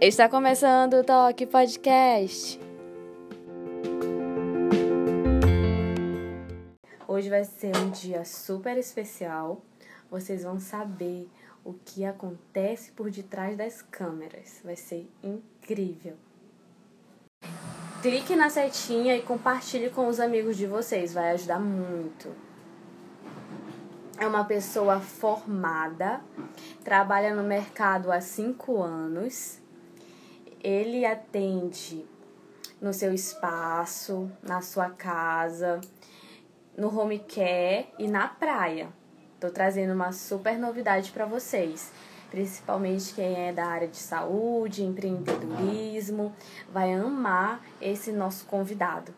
Está começando o Toque Podcast. Hoje vai ser um dia super especial. Vocês vão saber o que acontece por detrás das câmeras. Vai ser incrível. Clique na setinha e compartilhe com os amigos de vocês, vai ajudar muito. É uma pessoa formada, trabalha no mercado há cinco anos ele atende no seu espaço, na sua casa, no home care e na praia. Tô trazendo uma super novidade para vocês. Principalmente quem é da área de saúde, empreendedorismo, vai amar esse nosso convidado.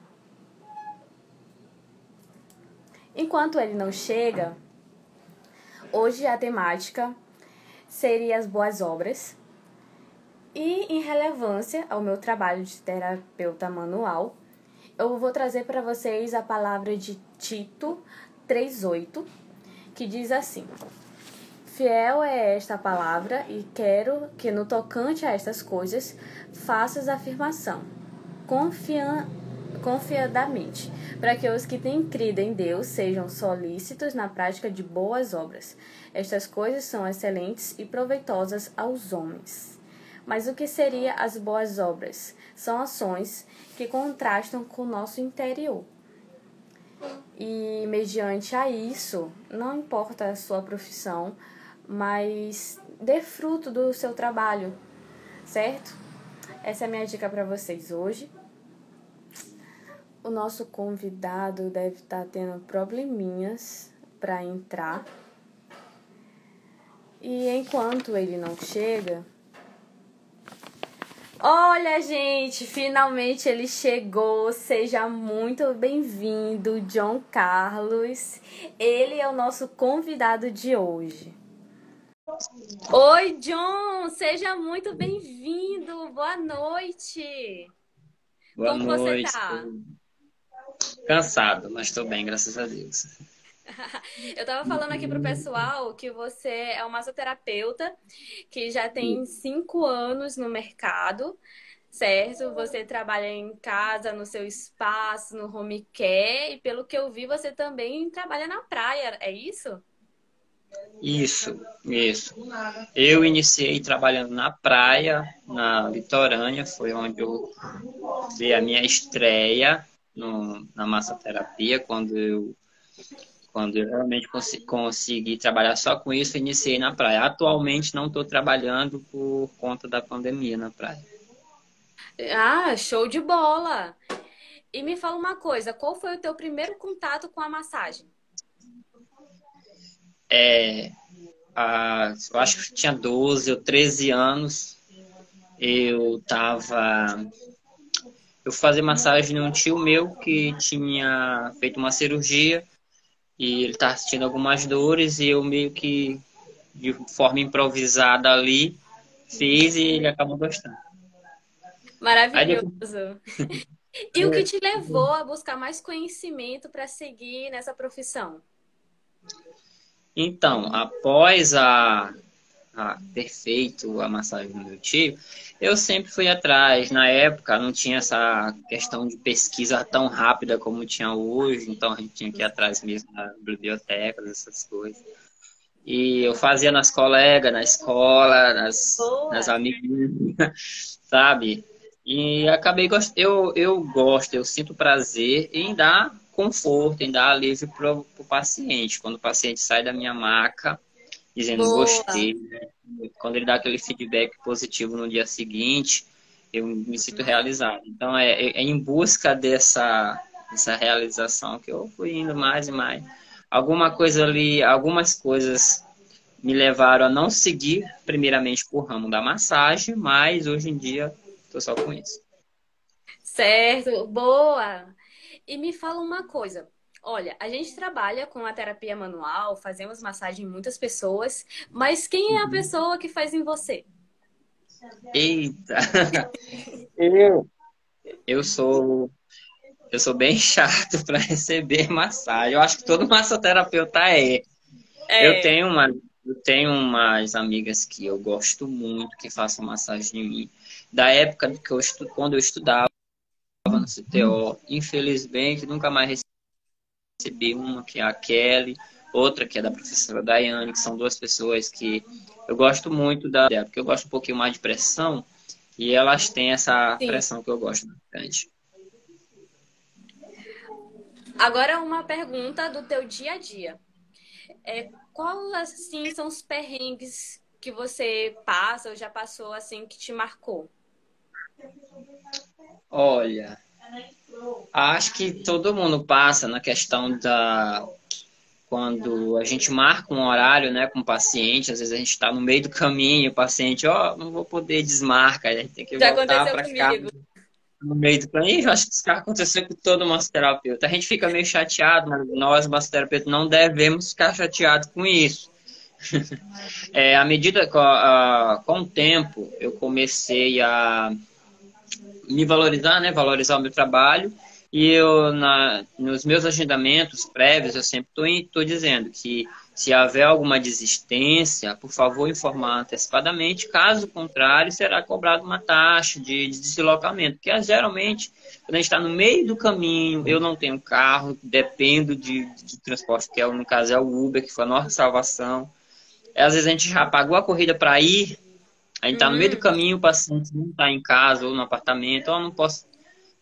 Enquanto ele não chega, hoje a temática seria as boas obras e em relevância ao meu trabalho de terapeuta manual, eu vou trazer para vocês a palavra de Tito 3:8, que diz assim: Fiel é esta palavra e quero que no tocante a estas coisas faças afirmação, confia, confiadamente, para que os que têm crido em Deus sejam solícitos na prática de boas obras. Estas coisas são excelentes e proveitosas aos homens. Mas o que seria as boas obras? São ações que contrastam com o nosso interior. E mediante a isso, não importa a sua profissão, mas dê fruto do seu trabalho, certo? Essa é a minha dica para vocês hoje. O nosso convidado deve estar tá tendo probleminhas para entrar. E enquanto ele não chega, Olha, gente, finalmente ele chegou. Seja muito bem-vindo, John Carlos. Ele é o nosso convidado de hoje. Oi, John, seja muito bem-vindo. Boa noite. Boa Como noite. você tá? Cansado, mas estou bem, graças a Deus. Eu estava falando aqui pro pessoal que você é uma massoterapeuta que já tem cinco anos no mercado, certo? Você trabalha em casa, no seu espaço, no home care, e pelo que eu vi, você também trabalha na praia, é isso? Isso, isso. Eu iniciei trabalhando na praia, na litorânea, foi onde eu dei a minha estreia no, na massoterapia, quando eu quando eu realmente cons consegui trabalhar só com isso, iniciei na praia. Atualmente não estou trabalhando por conta da pandemia na praia. Ah, show de bola! E me fala uma coisa, qual foi o teu primeiro contato com a massagem? É, a, eu acho que tinha 12 ou 13 anos. Eu tava. Eu fazia massagem num tio meu que tinha feito uma cirurgia e ele tá assistindo algumas dores e eu meio que de forma improvisada ali fiz e ele acabou gostando. Maravilhoso. Depois... e o que te levou a buscar mais conhecimento para seguir nessa profissão? Então, após a, a ter feito a massagem do meu tio, eu sempre fui atrás. Na época não tinha essa questão de pesquisa tão rápida como tinha hoje, então a gente tinha que ir atrás mesmo das bibliotecas, essas coisas. E eu fazia nas colegas, na escola, nas, nas amiguinhas, sabe? E acabei gost... eu eu gosto, eu sinto prazer em dar conforto, em dar alívio para o paciente. Quando o paciente sai da minha maca dizendo Boa. gostei, né? quando ele dá aquele feedback positivo no dia seguinte, eu me sinto realizado. Então, é, é, é em busca dessa, dessa realização que eu fui indo mais e mais. Alguma coisa ali, algumas coisas me levaram a não seguir primeiramente por ramo da massagem, mas hoje em dia estou só com isso. Certo, boa. E me fala uma coisa, Olha, a gente trabalha com a terapia manual, fazemos massagem em muitas pessoas, mas quem é a uhum. pessoa que faz em você? Eita! eu, eu sou eu sou bem chato para receber massagem. Eu acho que todo massoterapeuta é. é. Eu tenho uma eu tenho umas amigas que eu gosto muito que façam massagem em mim. da época que eu estu, quando eu estudava no CTO. Infelizmente, nunca mais recebi uma, que é a Kelly, outra que é da professora Daiane, que são duas pessoas que eu gosto muito da porque eu gosto um pouquinho mais de pressão e elas têm essa Sim. pressão que eu gosto bastante. Agora uma pergunta do teu dia a dia. É, qual assim são os perrengues que você passa ou já passou assim que te marcou? Olha, acho que todo mundo passa na questão da quando a gente marca um horário, né, com o paciente, às vezes a gente está no meio do caminho, o paciente, ó, oh, não vou poder desmarca, a gente tem que Já voltar para cá no meio do caminho. Eu acho que isso aconteceu com todo massoterapeuta. A gente fica meio chateado, mas nós, massoterapeutas, não devemos ficar chateados com isso. é, à medida com, a, com o tempo, eu comecei a me valorizar, né, valorizar o meu trabalho e eu, na, nos meus agendamentos prévios, eu sempre estou dizendo que se houver alguma desistência, por favor, informar antecipadamente. Caso contrário, será cobrado uma taxa de, de deslocamento. Porque geralmente, quando a gente está no meio do caminho, eu não tenho carro, dependo de, de transporte, que é, no caso é o Uber, que foi a nossa salvação. Às vezes a gente já pagou a corrida para ir, a gente está no meio do hum. caminho, o paciente não está em casa ou no apartamento, ou não posso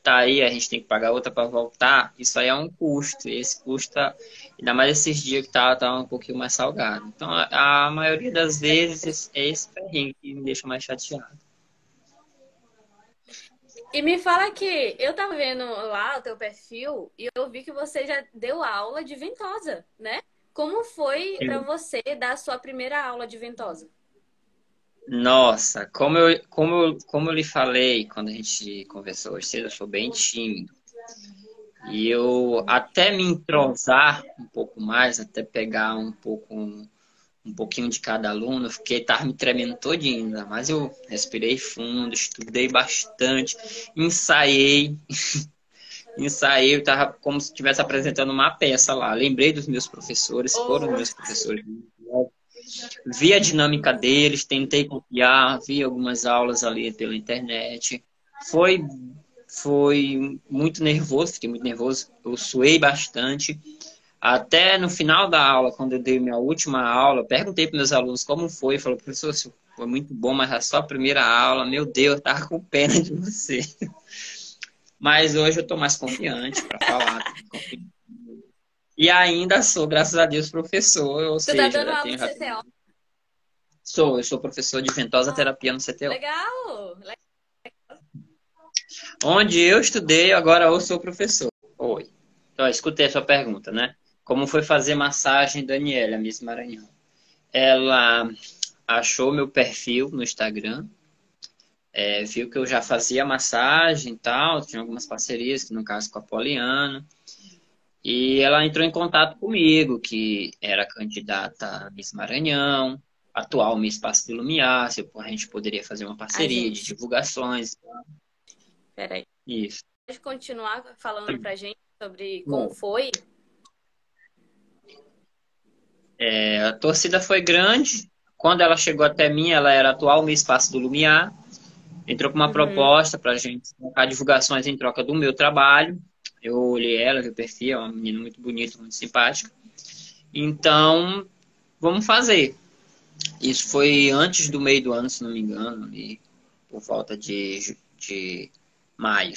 tá aí, a gente tem que pagar outra para voltar, isso aí é um custo. E esse custo, tá, ainda mais esses dias que tá, tá um pouquinho mais salgado. Então, a, a maioria das vezes é esse perrengue que me deixa mais chateado. E me fala que eu tava vendo lá o teu perfil e eu vi que você já deu aula de ventosa, né? Como foi para você dar a sua primeira aula de ventosa? Nossa, como eu, como, eu, como eu lhe falei quando a gente conversou hoje cedo, eu sou bem tímido. E eu até me entrosar um pouco mais, até pegar um pouco um, um pouquinho de cada aluno, eu fiquei tava me tremendo todinho, ainda. mas eu respirei fundo, estudei bastante, ensaiei. ensaiei, eu tava como se estivesse apresentando uma peça lá. Lembrei dos meus professores, foram meus professores vi a dinâmica deles, tentei copiar, vi algumas aulas ali pela internet. Foi, foi muito nervoso, fiquei muito nervoso, eu suei bastante. Até no final da aula, quando eu dei minha última aula, perguntei para meus alunos como foi. Falou, professor, foi muito bom, mas a sua primeira aula, meu Deus, eu tava com pena de você. Mas hoje eu estou mais confiante para falar. E ainda sou, graças a Deus, professor. Ou Você tá seja, tá dando aula no CTO? Sou, eu sou professor de ventosa terapia no CTO. Legal! Onde eu estudei, agora eu sou professor. Oi. Então, escutei a sua pergunta, né? Como foi fazer massagem, Daniela, Miss Maranhão? Ela achou meu perfil no Instagram, é, viu que eu já fazia massagem e tal, tinha algumas parcerias, no caso com a Poliana. E ela entrou em contato comigo, que era candidata a Miss Maranhão, atual Miss Passo de Lumiar, se a gente poderia fazer uma parceria de divulgações. Peraí. Isso. Pode continuar falando pra gente sobre como Bom, foi? É, a torcida foi grande. Quando ela chegou até mim, ela era atual Miss Passo do Lumiar. Entrou com uma uhum. proposta para a gente colocar divulgações em troca do meu trabalho. Eu olhei ela, o perfil, é uma menina muito bonita, muito simpática. Então, vamos fazer. Isso foi antes do meio do ano, se não me engano, ali, por volta de, de maio.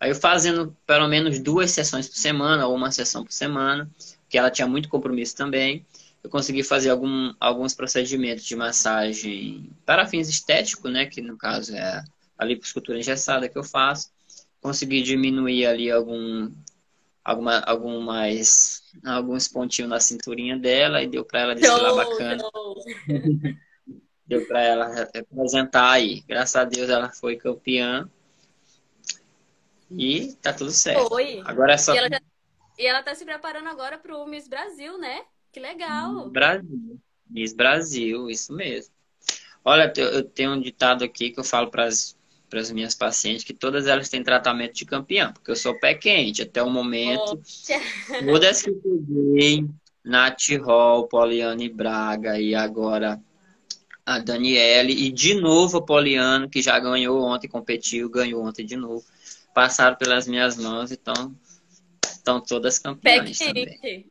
Aí eu fazendo pelo menos duas sessões por semana, ou uma sessão por semana, porque ela tinha muito compromisso também. Eu consegui fazer algum, alguns procedimentos de massagem para fins estéticos, né? Que no caso é a liposcultura engessada que eu faço consegui diminuir ali algum, alguma, algumas, alguns pontinhos na cinturinha dela e deu para ela desfilar bacana. deu para ela representar aí. Graças a Deus ela foi campeã. E tá tudo certo. Foi. Agora é só. E ela, já... e ela tá se preparando agora pro Miss Brasil, né? Que legal. Miss Brasil. Miss Brasil, isso mesmo. Olha, eu tenho um ditado aqui que eu falo para as para as minhas pacientes que todas elas têm tratamento de campeão, porque eu sou pé quente até o momento. Todas que eu peguei, Nath Hall, Poliane Braga e agora a Daniele e de novo a Poliano, que já ganhou ontem, competiu, ganhou ontem de novo. Passaram pelas minhas mãos, então estão todas campeãs também.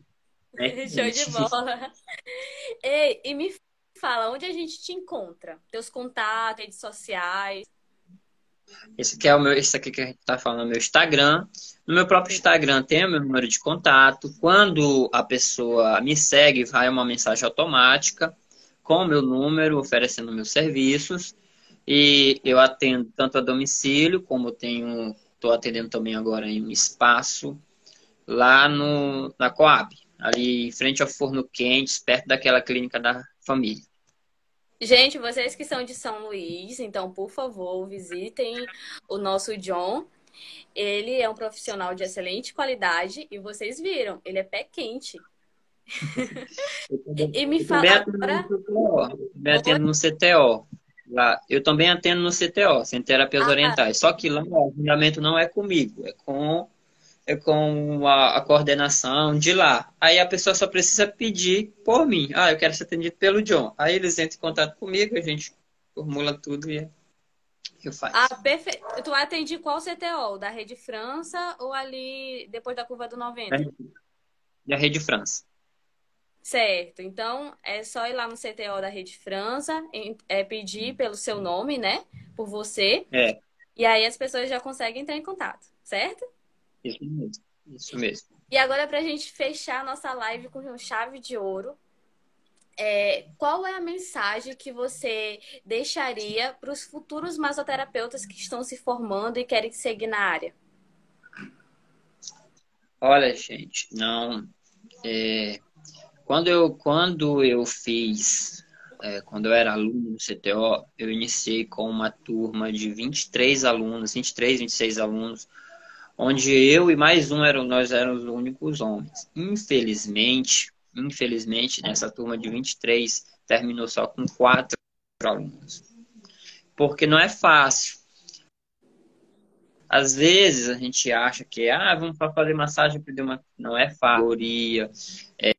É Show de bola. Ei, e me fala, onde a gente te encontra? Teus contatos, redes sociais. Esse aqui é o meu, esse aqui que a gente está falando, meu Instagram. No meu próprio Instagram tem o meu número de contato. Quando a pessoa me segue, vai uma mensagem automática com o meu número, oferecendo meus serviços. E eu atendo tanto a domicílio, como tenho, estou atendendo também agora em um espaço lá no, na Coab, ali em frente ao Forno Quentes, perto daquela clínica da família. Gente, vocês que são de São Luís, então, por favor, visitem o nosso John. Ele é um profissional de excelente qualidade e vocês viram, ele é pé quente. e me fala agora... também atendo no CTO. Lá, eu também atendo no CTO, sem terapias ah, orientais. Só que lá o agendamento não é comigo, é com com a, a, coordenação de lá. Aí a pessoa só precisa pedir por mim. Ah, eu quero ser atendido pelo John. Aí eles entram em contato comigo, a gente formula tudo e eu faço. Ah, perfeito. Tu atende qual CTO? Da Rede França ou ali depois da curva do 90? Da Rede França. Certo. Então, é só ir lá no CTO da Rede França, é pedir pelo seu nome, né? Por você. É. E aí as pessoas já conseguem entrar em contato, certo? Isso mesmo. Isso mesmo. E agora, para a gente fechar a nossa live com chave de ouro, é, qual é a mensagem que você deixaria para os futuros masoterapeutas que estão se formando e querem seguir na área? Olha, gente, não. É, quando, eu, quando eu fiz, é, quando eu era aluno do CTO, eu iniciei com uma turma de 23 alunos, 23, 26 alunos onde eu e mais um eram nós éramos os únicos homens. Infelizmente, infelizmente, nessa turma de 23 terminou só com quatro alunos. Porque não é fácil. Às vezes a gente acha que ah, vamos fazer massagem uma não é fácil. É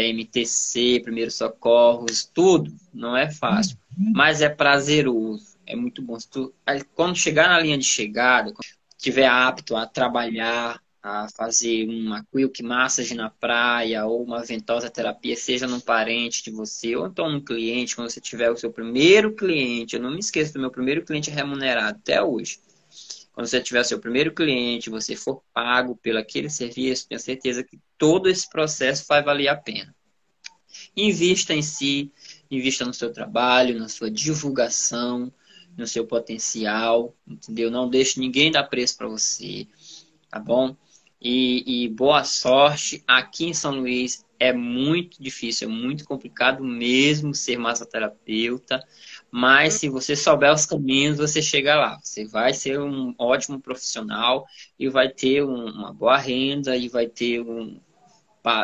MTC, primeiros socorros, tudo não é fácil, mas é prazeroso, é muito bom. Tu, quando chegar na linha de chegada, estiver apto a trabalhar, a fazer uma quick massage na praia ou uma ventosa terapia, seja num parente de você ou então num cliente, quando você tiver o seu primeiro cliente, eu não me esqueço do meu primeiro cliente remunerado até hoje. Quando você tiver o seu primeiro cliente, você for pago pelo aquele serviço, tenho certeza que todo esse processo vai valer a pena. Invista em si, invista no seu trabalho, na sua divulgação, no seu potencial, entendeu? Não deixe ninguém dar preço para você, tá bom? E, e, boa sorte. Aqui em São Luís é muito difícil, é muito complicado mesmo ser massoterapeuta, mas se você souber os caminhos, você chega lá. Você vai ser um ótimo profissional e vai ter um, uma boa renda e vai ter um,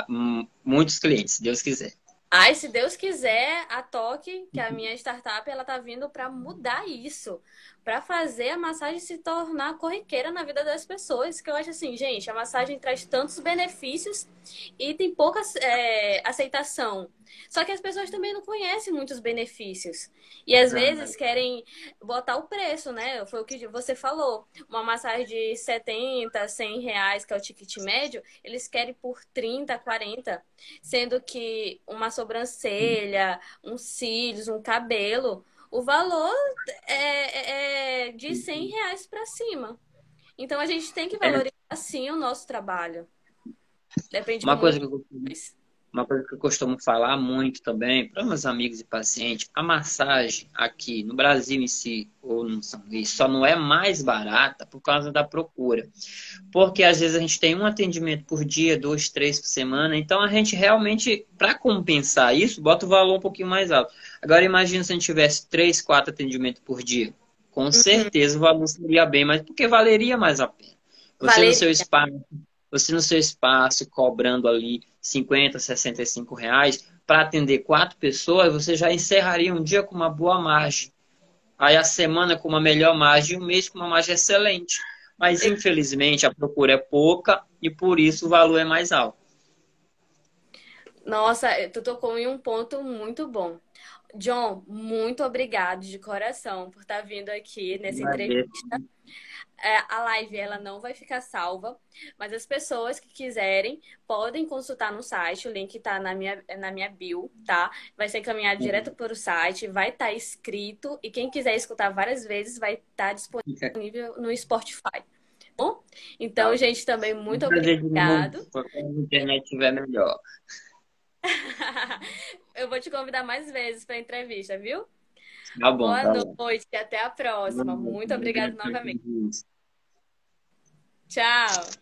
um, muitos clientes, se Deus quiser. Ai, se Deus quiser, a Toque, que é a minha startup, ela tá vindo para mudar isso, para fazer a massagem se tornar corriqueira na vida das pessoas. Que eu acho assim, gente, a massagem traz tantos benefícios e tem pouca é, aceitação. Só que as pessoas também não conhecem muitos benefícios. E às vezes querem botar o preço, né? Foi o que você falou. Uma massagem de 70, 100 reais, que é o ticket médio, eles querem por 30, 40. Sendo que uma sobrancelha, um cílios, um cabelo, o valor é, é, é de 100 reais para cima. Então a gente tem que valorizar sim o nosso trabalho. Depende Uma coisa que eu uma coisa que eu costumo falar muito também para meus amigos e pacientes, a massagem aqui no Brasil em si, ou no São Luís, só não é mais barata por causa da procura. Porque às vezes a gente tem um atendimento por dia, dois, três por semana, então a gente realmente, para compensar isso, bota o valor um pouquinho mais alto. Agora imagina se a gente tivesse três, quatro atendimentos por dia. Com uhum. certeza o valor seria bem mais, porque valeria mais a pena. Você valeria. no seu espaço, você no seu espaço cobrando ali 50, 65 reais para atender quatro pessoas, você já encerraria um dia com uma boa margem. Aí a semana com uma melhor margem e o mês com uma margem excelente. Mas infelizmente a procura é pouca e por isso o valor é mais alto. Nossa, tu tocou em um ponto muito bom. John, muito obrigado de coração por estar vindo aqui nessa entrevista. É, a live ela não vai ficar salva, mas as pessoas que quiserem podem consultar no site, o link está na minha, na minha bio, tá? Vai ser encaminhado uhum. direto para o site, vai estar tá escrito e quem quiser escutar várias vezes vai estar tá disponível no Spotify. Bom, então, tá. gente, também muito obrigado. Quando a internet estiver melhor. Eu vou te convidar mais vezes para entrevista, viu? Tá bom, Boa tá noite e até a próxima. Muito obrigada novamente. Tchau.